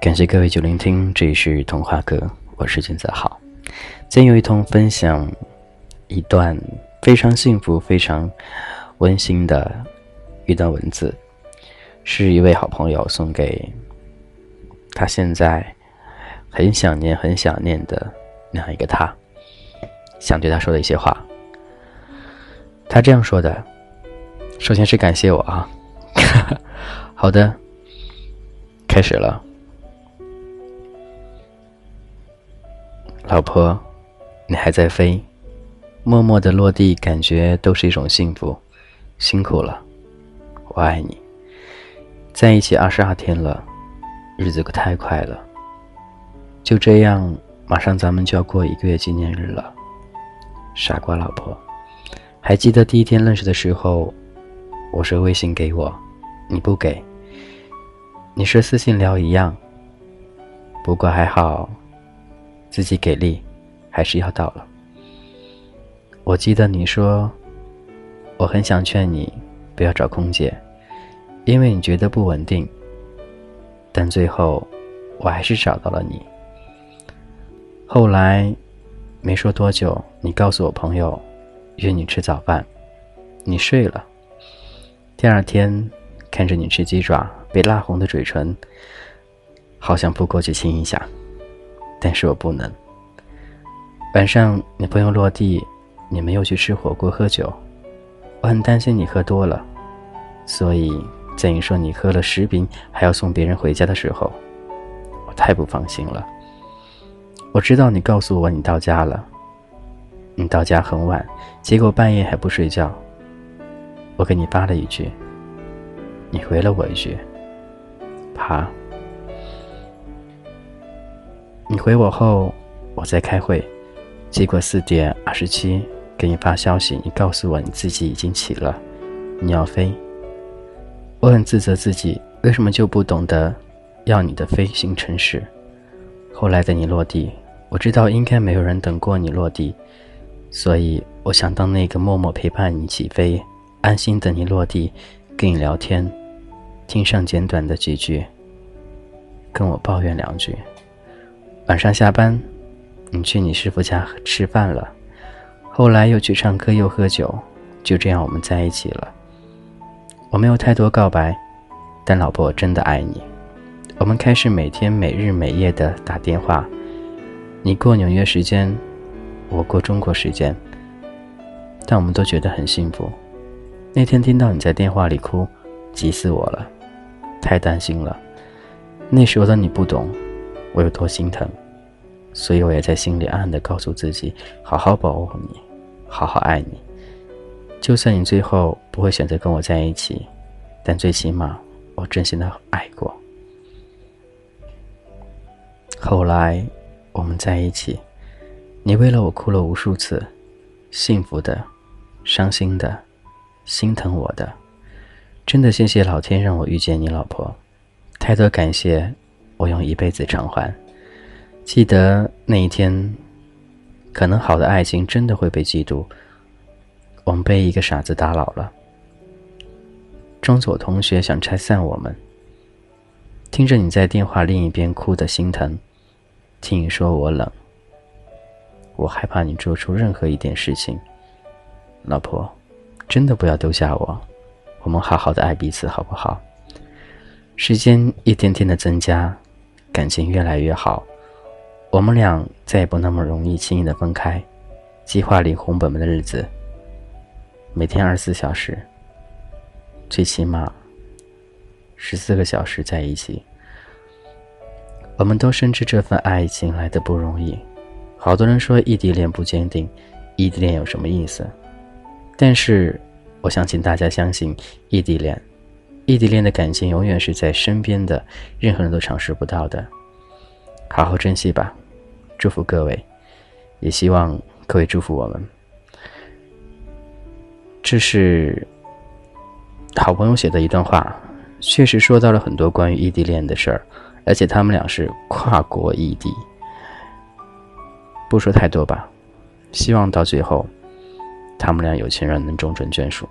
感谢各位久聆听，这里是童话哥，我是金子豪。今天有一通分享一段非常幸福、非常温馨的一段文字，是一位好朋友送给他现在很想念、很想念的那样一个他，想对他说的一些话。他这样说的：首先是感谢我啊，好的，开始了。老婆，你还在飞，默默的落地，感觉都是一种幸福。辛苦了，我爱你。在一起二十二天了，日子可太快了。就这样，马上咱们就要过一个月纪念日了。傻瓜老婆，还记得第一天认识的时候，我说微信给我，你不给。你说私信聊一样。不过还好。自己给力，还是要到了。我记得你说，我很想劝你不要找空姐，因为你觉得不稳定。但最后，我还是找到了你。后来，没说多久，你告诉我朋友，约你吃早饭，你睡了。第二天，看着你吃鸡爪，被辣红的嘴唇，好想扑过去亲一下。但是我不能。晚上你朋友落地，你们又去吃火锅喝酒，我很担心你喝多了，所以在你说你喝了十瓶还要送别人回家的时候，我太不放心了。我知道你告诉我你到家了，你到家很晚，结果半夜还不睡觉。我给你发了一句，你回了我一句，爬。你回我后，我在开会，结果四点二十七给你发消息，你告诉我你自己已经起了，你要飞。我很自责自己为什么就不懂得要你的飞行城市。后来的你落地，我知道应该没有人等过你落地，所以我想当那个默默陪伴你起飞，安心等你落地，跟你聊天，听上简短的几句，跟我抱怨两句。晚上下班，你去你师傅家吃饭了，后来又去唱歌又喝酒，就这样我们在一起了。我没有太多告白，但老婆我真的爱你。我们开始每天每日每夜的打电话，你过纽约时间，我过中国时间，但我们都觉得很幸福。那天听到你在电话里哭，急死我了，太担心了。那时候的你不懂。我有多心疼，所以我也在心里暗暗的告诉自己：好好保护你，好好爱你。就算你最后不会选择跟我在一起，但最起码我真心的爱过。后来我们在一起，你为了我哭了无数次，幸福的、伤心的、心疼我的，真的谢谢老天让我遇见你，老婆，太多感谢。我用一辈子偿还。记得那一天，可能好的爱情真的会被嫉妒。我们被一个傻子打扰了。中左同学想拆散我们。听着你在电话另一边哭的心疼，听你说我冷，我害怕你做出任何一点事情。老婆，真的不要丢下我，我们好好的爱彼此，好不好？时间一天天的增加。感情越来越好，我们俩再也不那么容易轻易的分开。计划里红本本的日子，每天二十四小时，最起码十四个小时在一起。我们都深知这份爱情来的不容易。好多人说异地恋不坚定，异地恋有什么意思？但是我相信大家相信异地恋。异地恋的感情永远是在身边的，任何人都尝试不到的。好好珍惜吧，祝福各位，也希望各位祝福我们。这是好朋友写的一段话，确实说到了很多关于异地恋的事儿，而且他们俩是跨国异地。不说太多吧，希望到最后，他们俩有情人能终成眷属。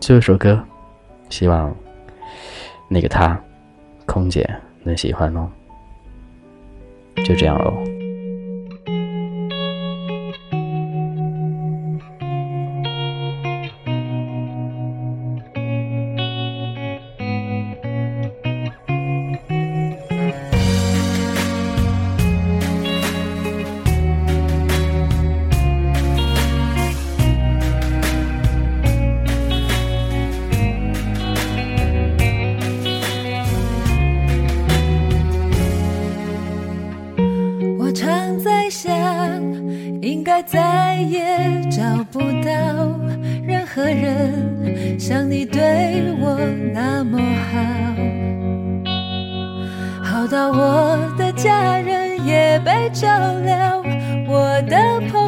最后一首歌，希望那个他，空姐能喜欢哦。就这样喽。何人像你对我那么好，好到我的家人也被照料，我的朋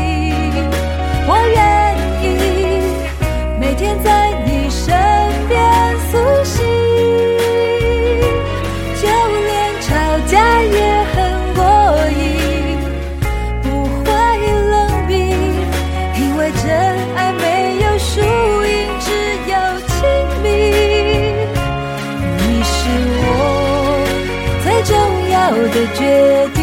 后的决定，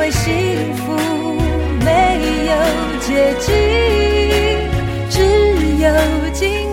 为幸福没有捷径，只有经。